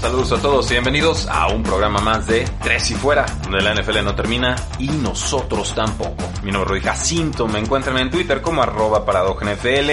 Saludos a todos y bienvenidos a un programa más de Tres y Fuera, donde la NFL no termina y nosotros tampoco. Mi nombre es Jacinto, me encuentran en Twitter como arroba NFL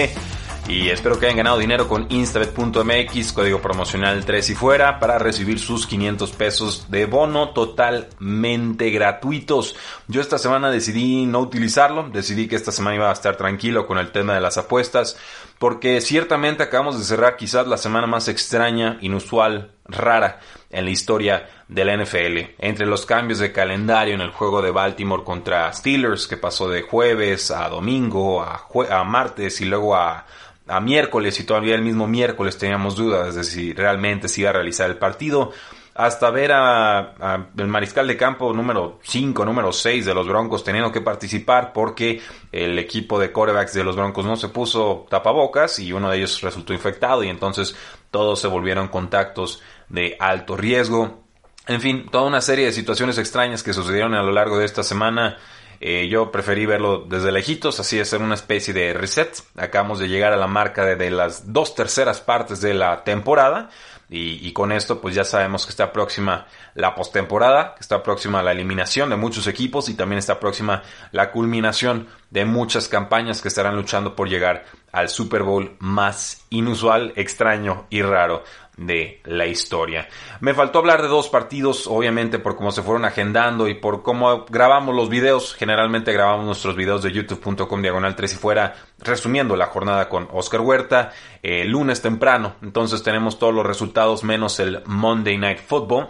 y espero que hayan ganado dinero con instabet.mx, código promocional 3 y fuera, para recibir sus 500 pesos de bono totalmente gratuitos. Yo esta semana decidí no utilizarlo, decidí que esta semana iba a estar tranquilo con el tema de las apuestas, porque ciertamente acabamos de cerrar quizás la semana más extraña, inusual, rara en la historia de la NFL. Entre los cambios de calendario en el juego de Baltimore contra Steelers, que pasó de jueves a domingo, a, a martes y luego a, a miércoles, y todavía el mismo miércoles teníamos dudas de si realmente se iba a realizar el partido hasta ver a, el mariscal de campo número 5, número 6 de los Broncos teniendo que participar porque el equipo de corebacks de los Broncos no se puso tapabocas y uno de ellos resultó infectado y entonces todos se volvieron contactos de alto riesgo. En fin, toda una serie de situaciones extrañas que sucedieron a lo largo de esta semana. Eh, yo preferí verlo desde lejitos, así es, una especie de reset. Acabamos de llegar a la marca de las dos terceras partes de la temporada. Y, con esto pues ya sabemos que está próxima la postemporada, que está próxima la eliminación de muchos equipos y también está próxima la culminación de muchas campañas que estarán luchando por llegar al Super Bowl más inusual, extraño y raro de la historia. Me faltó hablar de dos partidos, obviamente por cómo se fueron agendando y por cómo grabamos los videos. Generalmente grabamos nuestros videos de youtube.com diagonal 3 y fuera, resumiendo la jornada con Oscar Huerta, eh, lunes temprano. Entonces tenemos todos los resultados menos el Monday Night Football.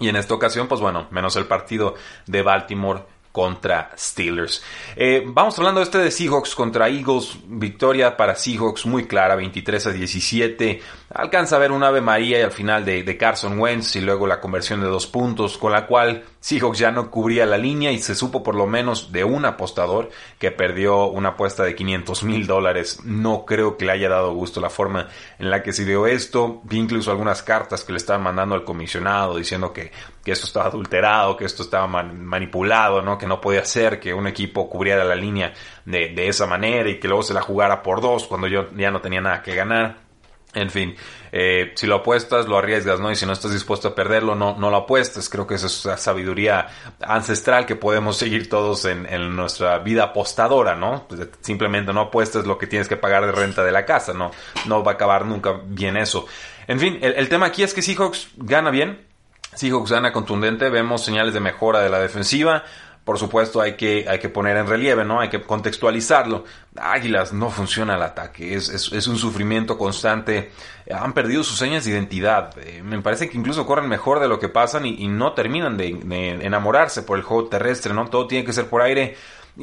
Y en esta ocasión, pues bueno, menos el partido de Baltimore contra Steelers. Eh, vamos hablando este de Seahawks contra Eagles. Victoria para Seahawks muy clara, 23 a 17. Alcanza a ver un Ave María y al final de, de Carson Wentz y luego la conversión de dos puntos, con la cual Seahawks ya no cubría la línea y se supo por lo menos de un apostador que perdió una apuesta de 500 mil dólares. No creo que le haya dado gusto la forma en la que se dio esto. Vi incluso algunas cartas que le estaban mandando al comisionado diciendo que, que esto estaba adulterado, que esto estaba manipulado, ¿no? que no podía ser que un equipo cubriera la línea de, de esa manera y que luego se la jugara por dos cuando yo ya no tenía nada que ganar. En fin, eh, si lo apuestas, lo arriesgas, ¿no? Y si no estás dispuesto a perderlo, no, no lo apuestes. Creo que esa es la sabiduría ancestral que podemos seguir todos en, nuestra vida apostadora, ¿no? Pues, simplemente no apuestes lo que tienes que pagar de renta de la casa, ¿no? No va a acabar nunca bien eso. En fin, el, el tema aquí es que Seahawks gana bien. Seahawks gana contundente. Vemos señales de mejora de la defensiva por supuesto hay que, hay que poner en relieve, ¿no? Hay que contextualizarlo. Águilas no funciona el ataque, es, es, un sufrimiento constante. Han perdido sus señas de identidad. Eh, me parece que incluso corren mejor de lo que pasan y, no terminan de, enamorarse por el juego terrestre, ¿no? Todo tiene que ser por aire.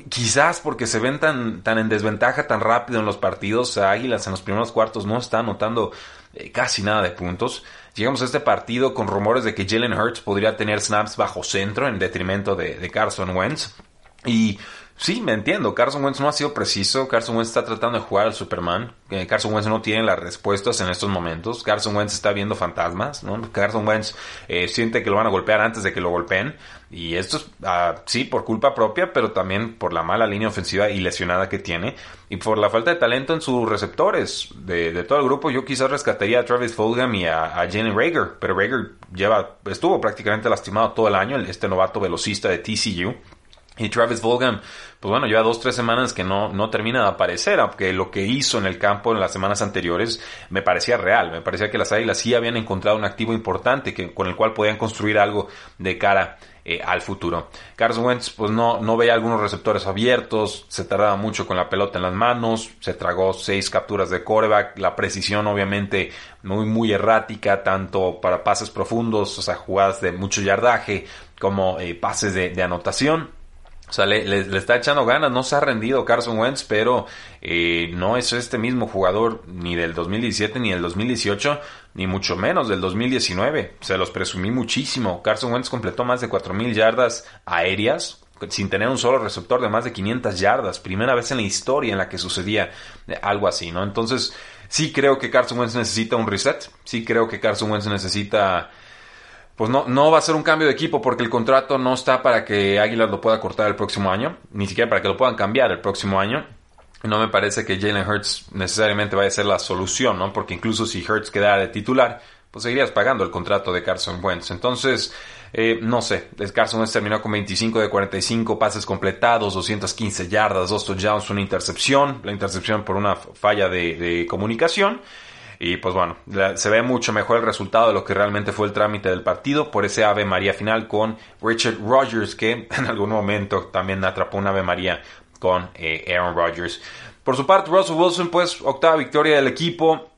Quizás porque se ven tan, tan en desventaja tan rápido en los partidos, Águilas en los primeros cuartos no está anotando eh, casi nada de puntos. Llegamos a este partido con rumores de que Jalen Hurts podría tener snaps bajo centro en detrimento de, de Carson Wentz. Y Sí, me entiendo. Carson Wentz no ha sido preciso. Carson Wentz está tratando de jugar al Superman. Eh, Carson Wentz no tiene las respuestas en estos momentos. Carson Wentz está viendo fantasmas. ¿no? Carson Wentz eh, siente que lo van a golpear antes de que lo golpeen. Y esto es, uh, sí, por culpa propia, pero también por la mala línea ofensiva y lesionada que tiene. Y por la falta de talento en sus receptores. De, todo el grupo, yo quizás rescataría a Travis Fulgham y a, a Jalen Rager. Pero Rager lleva, estuvo prácticamente lastimado todo el año, este novato velocista de TCU. Y Travis Volgan, pues bueno, lleva dos, tres semanas que no, no termina de aparecer, aunque lo que hizo en el campo en las semanas anteriores me parecía real, me parecía que las Águilas sí habían encontrado un activo importante que, con el cual podían construir algo de cara eh, al futuro. Carson Wentz pues no, no veía algunos receptores abiertos, se tardaba mucho con la pelota en las manos, se tragó seis capturas de coreback, la precisión obviamente muy muy errática, tanto para pases profundos, o sea, jugadas de mucho yardaje, como eh, pases de, de anotación. O sea, le, le, está echando ganas, no se ha rendido Carson Wentz, pero eh, no es este mismo jugador ni del 2017 ni del 2018, ni mucho menos del 2019. Se los presumí muchísimo. Carson Wentz completó más de 4.000 yardas aéreas sin tener un solo receptor de más de 500 yardas. Primera vez en la historia en la que sucedía algo así, ¿no? Entonces, sí creo que Carson Wentz necesita un reset. Sí creo que Carson Wentz necesita pues no, no va a ser un cambio de equipo porque el contrato no está para que Águilas lo pueda cortar el próximo año, ni siquiera para que lo puedan cambiar el próximo año. No me parece que Jalen Hurts necesariamente vaya a ser la solución, ¿no? Porque incluso si Hurts quedara de titular, pues seguirías pagando el contrato de Carson Wentz. Entonces, eh, no sé, Carson Wentz terminó con 25 de 45 pases completados, 215 yardas, dos touchdowns, una intercepción, la intercepción por una falla de, de comunicación. Y pues bueno, se ve mucho mejor el resultado de lo que realmente fue el trámite del partido por ese Ave María final con Richard Rogers, que en algún momento también atrapó un Ave María con eh, Aaron Rodgers. Por su parte, Russell Wilson, pues octava victoria del equipo,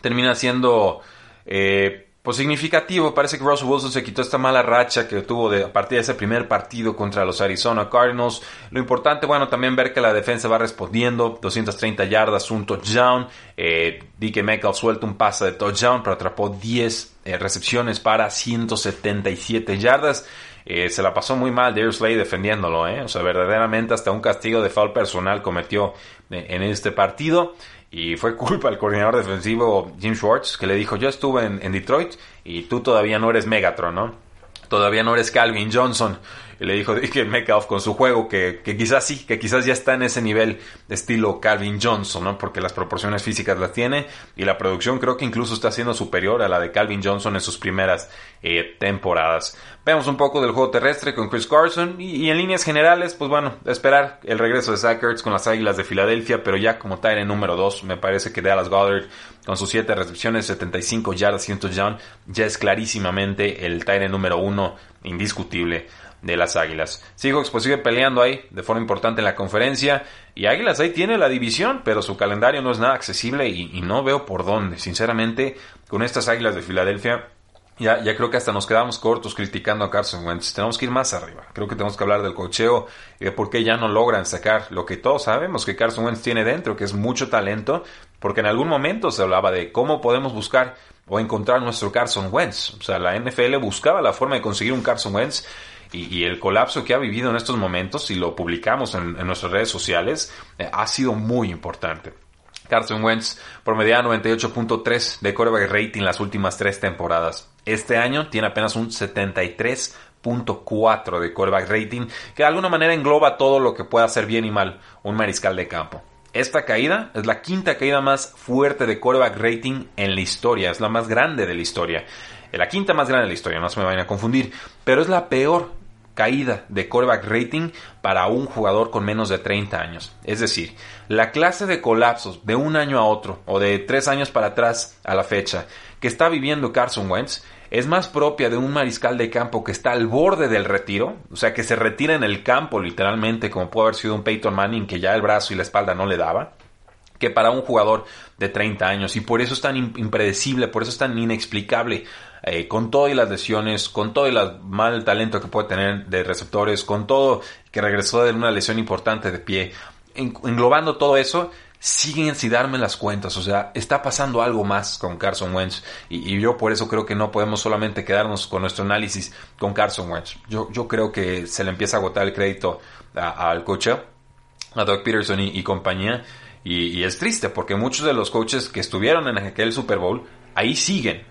termina siendo eh, pues significativo. Parece que Russell Wilson se quitó esta mala racha que tuvo de, a partir de ese primer partido contra los Arizona Cardinals. Lo importante, bueno, también ver que la defensa va respondiendo. 230 yardas, un touchdown. Eh, DK Metcalf suelta un pase de touchdown, pero atrapó 10 eh, recepciones para 177 yardas. Eh, se la pasó muy mal Darius Slay defendiéndolo, ¿eh? O sea, verdaderamente hasta un castigo de foul personal cometió eh, en este partido. Y fue culpa del coordinador defensivo Jim Schwartz, que le dijo, yo estuve en, en Detroit y tú todavía no eres Megatron, ¿no? Todavía no eres Calvin Johnson. Le dijo que Metcalf con su juego, que, que, quizás sí, que quizás ya está en ese nivel estilo Calvin Johnson, ¿no? Porque las proporciones físicas las tiene y la producción creo que incluso está siendo superior a la de Calvin Johnson en sus primeras eh, temporadas. Vemos un poco del juego terrestre con Chris Carson y, en líneas generales, pues bueno, esperar el regreso de Zach Ertz con las Águilas de Filadelfia, pero ya como en número 2, me parece que Dallas Goddard con sus 7 recepciones, 75 yardas, 100 touchdown, ya es clarísimamente el Tyrant número 1 indiscutible de las Águilas. Seahawks pues sigue peleando ahí de forma importante en la conferencia y Águilas ahí tiene la división, pero su calendario no es nada accesible y, y no veo por dónde. Sinceramente, con estas Águilas de Filadelfia ya, ya creo que hasta nos quedamos cortos criticando a Carson Wentz. Tenemos que ir más arriba. Creo que tenemos que hablar del cocheo y de por qué ya no logran sacar lo que todos sabemos que Carson Wentz tiene dentro, que es mucho talento, porque en algún momento se hablaba de cómo podemos buscar o encontrar nuestro Carson Wentz. O sea, la NFL buscaba la forma de conseguir un Carson Wentz y, el colapso que ha vivido en estos momentos, y lo publicamos en, nuestras redes sociales, eh, ha sido muy importante. Carson Wentz promedia 98.3 de quarterback rating las últimas tres temporadas. Este año tiene apenas un 73.4 de quarterback rating, que de alguna manera engloba todo lo que pueda hacer bien y mal un mariscal de campo. Esta caída es la quinta caída más fuerte de quarterback rating en la historia, es la más grande de la historia. La quinta más grande de la historia, no se me vayan a confundir, pero es la peor caída de quarterback rating para un jugador con menos de 30 años. Es decir, la clase de colapsos de un año a otro o de tres años para atrás a la fecha que está viviendo Carson Wentz es más propia de un mariscal de campo que está al borde del retiro, o sea, que se retira en el campo literalmente, como puede haber sido un Peyton Manning que ya el brazo y la espalda no le daba, que para un jugador de 30 años. Y por eso es tan impredecible, por eso es tan inexplicable eh, con todo y las lesiones, con todo y el mal talento que puede tener de receptores, con todo que regresó de una lesión importante de pie, englobando todo eso, siguen sin darme las cuentas, o sea, está pasando algo más con Carson Wentz y, yo por eso creo que no podemos solamente quedarnos con nuestro análisis con Carson Wentz. Yo, yo creo que se le empieza a agotar el crédito al coach, a Doug Peterson y compañía, y, y es triste porque muchos de los coaches que estuvieron en aquel Super Bowl ahí siguen,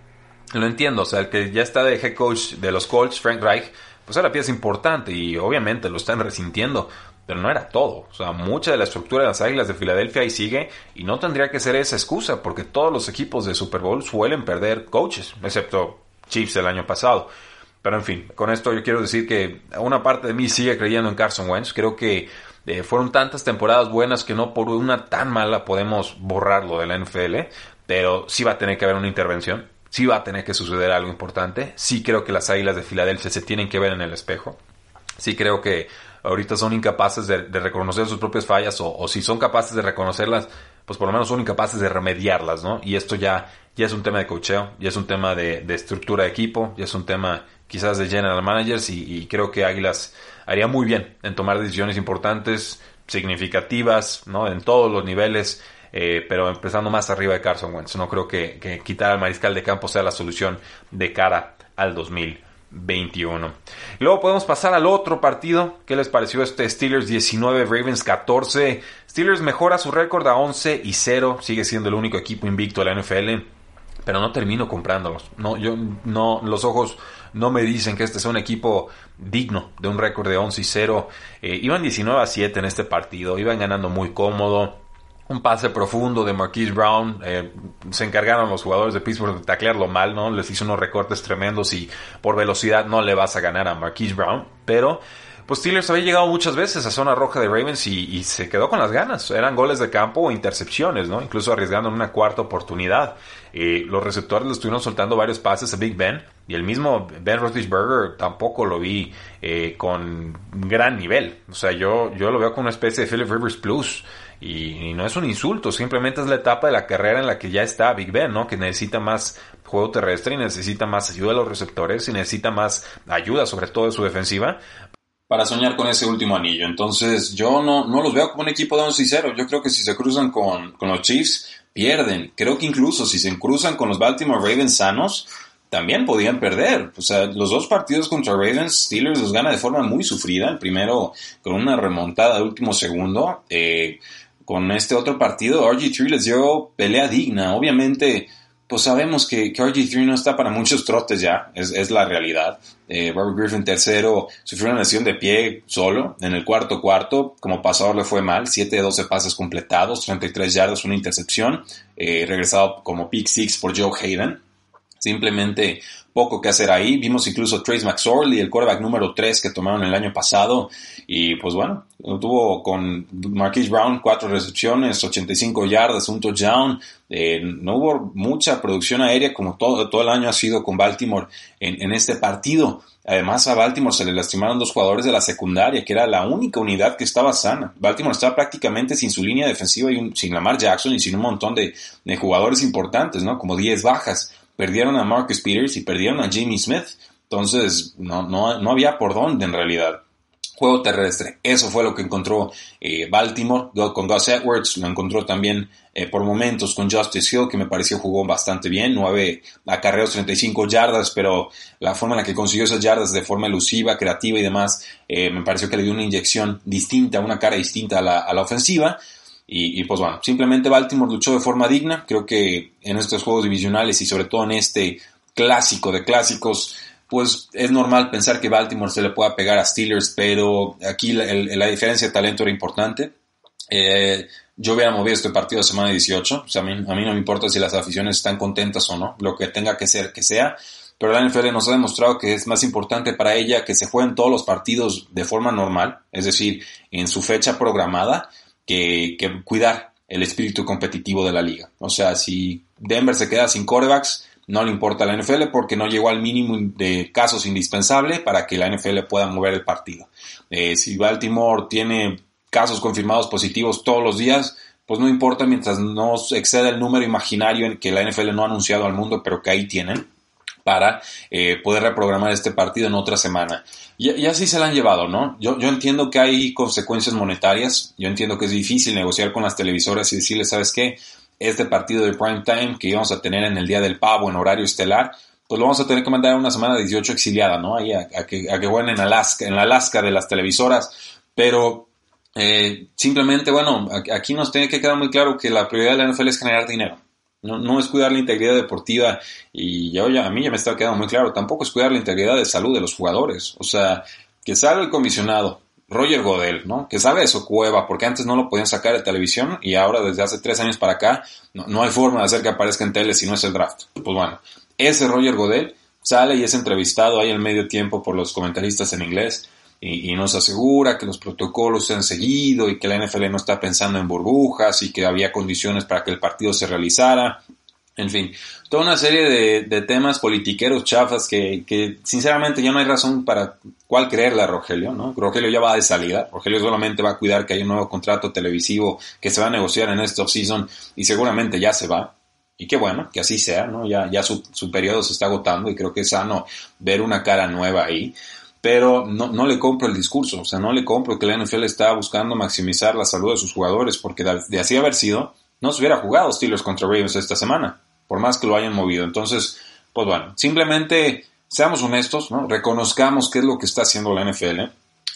lo entiendo, o sea, el que ya está de head coach de los Colts, Frank Reich, pues era pieza importante y obviamente lo están resintiendo, pero no era todo. O sea, mucha de la estructura de las Águilas de Filadelfia ahí sigue y no tendría que ser esa excusa porque todos los equipos de Super Bowl suelen perder coaches, excepto Chiefs el año pasado. Pero en fin, con esto yo quiero decir que una parte de mí sigue creyendo en Carson Wentz. Creo que eh, fueron tantas temporadas buenas que no por una tan mala podemos borrarlo de la NFL, pero sí va a tener que haber una intervención, sí va a tener que suceder algo importante, sí creo que las Águilas de Filadelfia se tienen que ver en el espejo, sí creo que ahorita son incapaces de, reconocer sus propias fallas o, si son capaces de reconocerlas, pues por lo menos son incapaces de remediarlas, ¿no? Y esto ya, ya es un tema de cocheo, ya es un tema de, estructura de equipo, ya es un tema quizás de general managers y creo que Águilas haría muy bien en tomar decisiones importantes, significativas, ¿no? En todos los niveles, eh, pero empezando más arriba de Carson Wentz. No creo que, quitar al mariscal de campo sea la solución de cara al 2021. luego podemos pasar al otro partido. ¿Qué les pareció este Steelers 19, Ravens 14? Steelers mejora su récord a 11 y 0. Sigue siendo el único equipo invicto de la NFL. Pero no termino comprándolos. No, yo no, los ojos no me dicen que este sea un equipo digno de un récord de 11 y 0. Eh, iban 19 a 7 en este partido, iban ganando muy cómodo. Un pase profundo de Marquise Brown. Eh, se encargaron los jugadores de Pittsburgh de taclearlo mal, ¿no? Les hizo unos recortes tremendos y por velocidad no le vas a ganar a Marquise Brown. Pero pues Steelers había llegado muchas veces a zona roja de Ravens y, se quedó con las ganas. Eran goles de campo o intercepciones, ¿no? Incluso arriesgando en una cuarta oportunidad. Eh, los receptores le estuvieron soltando varios pases a Big Ben y el mismo Ben Roethlisberger tampoco lo vi eh, con gran nivel. O sea, yo, yo lo veo como una especie de Philip Rivers Plus. Y, y, no es un insulto, simplemente es la etapa de la carrera en la que ya está Big Ben, ¿no? Que necesita más juego terrestre y necesita más ayuda de los receptores y necesita más ayuda, sobre todo de su defensiva, para soñar con ese último anillo. Entonces, yo no, no los veo como un equipo de 11 y 0. Yo creo que si se cruzan con, con los Chiefs, pierden. Creo que incluso si se cruzan con los Baltimore Ravens sanos, también podían perder. O sea, los dos partidos contra Ravens, Steelers los gana de forma muy sufrida. El primero con una remontada de último segundo. Eh, con este otro partido, RG3 les dio pelea digna. Obviamente, pues sabemos que, que RG3 no está para muchos trotes ya, es, la realidad. Eh, Robert Griffin tercero sufrió una lesión de pie solo en el cuarto cuarto, como pasador le fue mal, 7 de 12 pases completados, 33 yardas, una intercepción, eh, regresado como pick six por Joe Hayden. Simplemente poco que hacer ahí. Vimos incluso Trace McSorley, el quarterback número 3 que tomaron el año pasado. Y pues bueno, tuvo con Marquise Brown cuatro recepciones, 85 yardas, un touchdown. Eh, no hubo mucha producción aérea como todo, todo el año ha sido con Baltimore en, en este partido. Además, a Baltimore se le lastimaron dos jugadores de la secundaria, que era la única unidad que estaba sana. Baltimore estaba prácticamente sin su línea defensiva y sin Lamar Jackson y sin un montón de, de jugadores importantes, ¿no? Como 10 bajas perdieron a Marcus Peters y perdieron a Jamie Smith. Entonces, no, no, no había por dónde en realidad. Juego terrestre, eso fue lo que encontró eh, Baltimore con Gus Edwards, lo encontró también eh, por momentos con Justice Hill, que me pareció jugó bastante bien, 9 acarreos, 35 yardas, pero la forma en la que consiguió esas yardas de forma elusiva, creativa y demás, eh, me pareció que le dio una inyección distinta, una cara distinta a la, a la ofensiva. Y, pues bueno, simplemente Baltimore luchó de forma digna. Creo que en estos juegos divisionales y sobre todo en este clásico de clásicos, pues es normal pensar que Baltimore se le pueda pegar a Steelers, pero aquí la, diferencia de talento era importante. Eh, yo hubiera movido este partido a semana 18. O sea, a mí, a mí no me importa si las aficiones están contentas o no, lo que tenga que ser, que sea. Pero la NFL nos ha demostrado que es más importante para ella que se jueguen todos los partidos de forma normal, es decir, en su fecha programada, que, cuidar el espíritu competitivo de la liga. O sea, si Denver se queda sin corebacks, no le importa a la NFL porque no llegó al mínimo de casos indispensables para que la NFL pueda mover el partido. Eh, si Baltimore tiene casos confirmados positivos todos los días, pues no importa mientras no exceda el número imaginario en que la NFL no ha anunciado al mundo, pero que ahí tienen para eh, poder reprogramar este partido en otra semana. Y, así se la han llevado, ¿no? Yo, yo entiendo que hay consecuencias monetarias, yo entiendo que es difícil negociar con las televisoras y decirles, ¿sabes qué? Este partido de prime time que íbamos a tener en el día del pavo en horario estelar, pues lo vamos a tener que mandar a una semana de 18 exiliada, ¿no? Ahí a, que, a que jueguen en Alaska, en la Alaska de las televisoras, pero eh, simplemente, bueno, aquí nos tiene que quedar muy claro que la prioridad de la NFL es generar dinero. No, no, es cuidar la integridad deportiva y ya, a mí ya me está quedando muy claro, tampoco es cuidar la integridad de salud de los jugadores. O sea, que salga el comisionado, Roger Godel, ¿no? Que salga de su cueva, porque antes no lo podían sacar de televisión y ahora desde hace tres años para acá no, no hay forma de hacer que aparezca en tele si no es el draft. Pues bueno, ese Roger Godel sale y es entrevistado ahí en medio tiempo por los comentaristas en inglés y, nos asegura que los protocolos se han seguido y que la NFL no está pensando en burbujas y que había condiciones para que el partido se realizara. En fin, toda una serie de, temas politiqueros chafas que, que, sinceramente ya no hay razón para cuál creerle a Rogelio, ¿no? Rogelio ya va de salida, Rogelio solamente va a cuidar que hay un nuevo contrato televisivo que se va a negociar en esta offseason y seguramente ya se va. Y qué bueno, que así sea, ¿no? Ya, ya su, su periodo se está agotando y creo que es sano ver una cara nueva ahí pero no, no, le compro el discurso, o sea, no le compro que la NFL está buscando maximizar la salud de sus jugadores, porque de, así haber sido, no se hubiera jugado Steelers contra Ravens esta semana, por más que lo hayan movido. Entonces, pues bueno, simplemente seamos honestos, ¿no? reconozcamos qué es lo que está haciendo la NFL.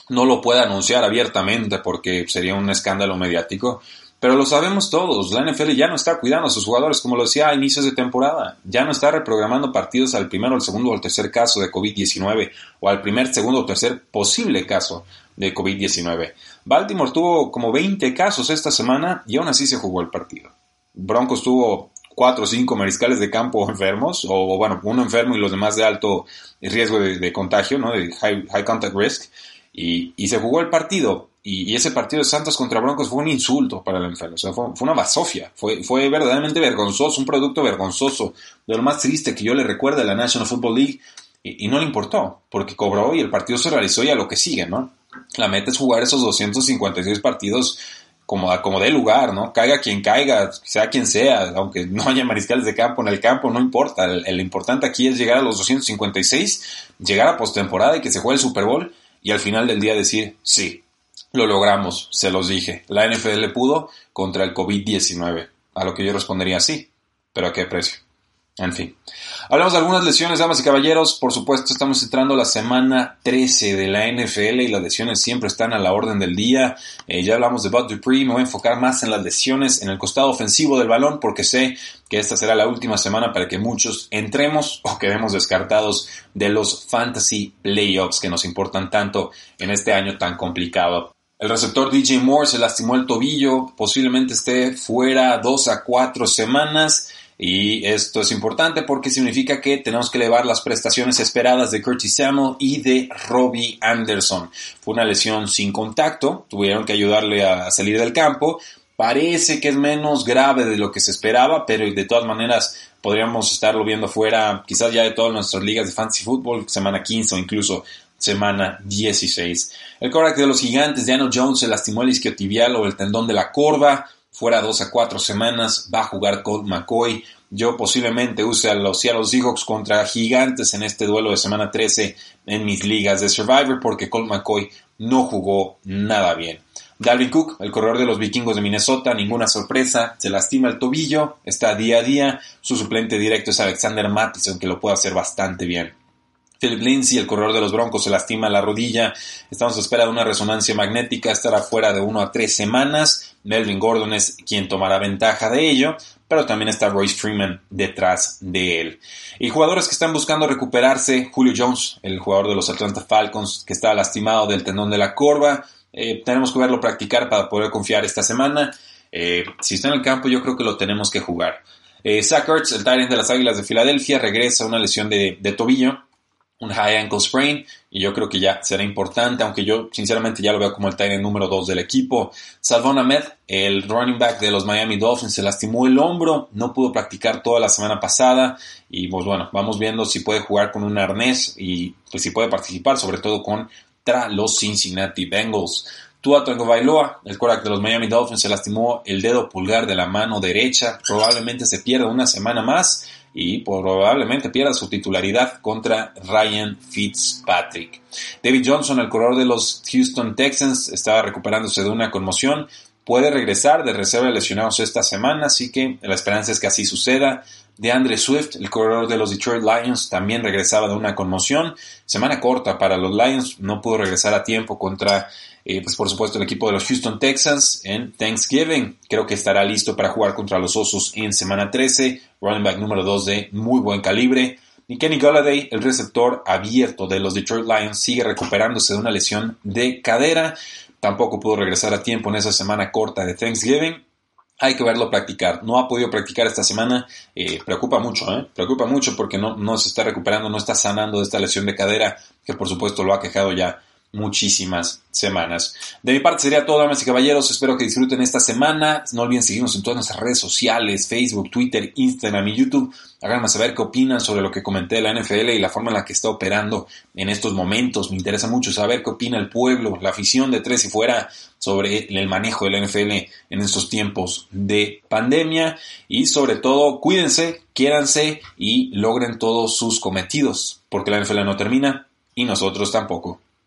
No lo puede anunciar abiertamente porque sería un escándalo mediático, pero lo sabemos todos, la NFL ya no está cuidando a sus jugadores, como lo decía a inicios de temporada. Ya no está reprogramando partidos al primero, al segundo o al tercer caso de COVID-19 o al primer, segundo o tercer posible caso de COVID-19. Baltimore tuvo como 20 casos esta semana y aún así se jugó el partido. Broncos tuvo cuatro o cinco mariscales de campo enfermos, o bueno, uno enfermo y los demás de alto riesgo de, contagio, ¿no? de high, contact risk, y se jugó el partido y, ese partido de Santos contra Broncos fue un insulto para el enfermo, o sea, fue, una basofia, fue, fue verdaderamente vergonzoso, un producto vergonzoso, de lo más triste que yo le recuerdo a la National Football League, y, no le importó, porque cobró y el partido se realizó y a lo que sigue, ¿no? La meta es jugar esos 256 partidos como, como de lugar, ¿no? Caiga quien caiga, sea quien sea, aunque no haya mariscales de campo en el campo, no importa. El, el importante aquí es llegar a los 256, llegar a postemporada y que se juegue el Super Bowl y al final del día decir, sí, lo logramos, se los dije. La NFL pudo contra el COVID-19. A lo que yo respondería sí, pero ¿a qué precio? En fin. Hablamos de algunas lesiones, damas y caballeros. Por supuesto, estamos entrando la semana 13 de la NFL y las lesiones siempre están a la orden del día. Eh, ya hablamos de Bud Dupree, me voy a enfocar más en las lesiones en el costado ofensivo del balón porque sé que esta será la última semana para que muchos entremos o quedemos descartados de los fantasy playoffs que nos importan tanto en este año tan complicado. El receptor DJ Moore se lastimó el tobillo, posiblemente esté fuera dos a cuatro semanas. Y esto es importante porque significa que tenemos que elevar las prestaciones esperadas de Curtis Samuel y de Robbie Anderson. Fue una lesión sin contacto, tuvieron que ayudarle a salir del campo. Parece que es menos grave de lo que se esperaba, pero de todas maneras podríamos estarlo viendo fuera, quizás ya de todas nuestras ligas de fantasy football, semana 15 o incluso semana 16. El quarterback de los gigantes, Daniel Jones, se lastimó el isquiotibial o el tendón de la corva, fuera dos a cuatro semanas, va a jugar Colt McCoy. Yo posiblemente use a los Seattle Seahawks contra Gigantes en este duelo de semana 13 en mis ligas de Survivor porque Colt McCoy no jugó nada bien. Dalvin Cook, el corredor de los vikingos de Minnesota, ninguna sorpresa, se lastima el tobillo, está día a día. Su suplente directo es Alexander Mattison, que lo puede hacer bastante bien. Philip Lindsay, el corredor de los Broncos, se lastima la rodilla. Estamos a espera de una resonancia magnética. Estará fuera de uno a tres semanas. Melvin Gordon es quien tomará ventaja de ello, pero también está Royce Freeman detrás de él. Y jugadores que están buscando recuperarse, Julio Jones, el jugador de los Atlanta Falcons, que está lastimado del tendón de la corva. Eh, tenemos que verlo practicar para poder confiar esta semana. Eh, si está en el campo, yo creo que lo tenemos que jugar. Eh, el Tyrant de las Águilas de Filadelfia, regresa a una lesión de tobillo un high ankle sprain y yo creo que ya será importante, aunque yo sinceramente ya lo veo como el tight número 2 del equipo. Salvon Ahmed, el running back de los Miami Dolphins, se lastimó el hombro, no pudo practicar toda la semana pasada y pues bueno, vamos viendo si puede jugar con un arnés y pues si puede participar, sobre todo contra los Cincinnati Bengals. Tua Bailoa, el quarterback de los Miami Dolphins, se lastimó el dedo pulgar de la mano derecha, probablemente se pierda una semana más y probablemente pierda su titularidad contra Ryan Fitzpatrick. David Johnson, el corredor de los Houston Texans, estaba recuperándose de una conmoción. Puede regresar de reserva de lesionados esta semana, así que la esperanza es que así suceda. De Andre Swift, el corredor de los Detroit Lions, también regresaba de una conmoción. Semana corta para los Lions, no pudo regresar a tiempo contra eh, pues por supuesto el equipo de los Houston Texans en Thanksgiving. Creo que estará listo para jugar contra los Osos en semana 13. Running back número 2 de muy buen calibre. Y Kenny Galladay, el receptor abierto de los Detroit Lions, sigue recuperándose de una lesión de cadera. Tampoco pudo regresar a tiempo en esa semana corta de Thanksgiving. hay que verlo practicar. No ha podido practicar esta semana, eh, preocupa mucho, ¿eh? preocupa mucho porque no, no se está recuperando, no está sanando de esta lesión de cadera que por supuesto lo ha quejado ya muchísimas semanas. De mi parte sería todo, damas y caballeros. Espero que disfruten esta semana. No olviden seguirnos en todas nuestras redes sociales, Facebook, Twitter, Instagram y YouTube. Háganme saber qué opinan sobre lo que comenté de la NFL y la forma en la que está operando en estos momentos. Me interesa mucho saber qué opina el pueblo, la afición de Tres y Fuera sobre el manejo de la NFL en estos tiempos de pandemia. Y sobre todo, cuídense, quiéranse y logren todos sus cometidos, porque la NFL no termina y nosotros tampoco.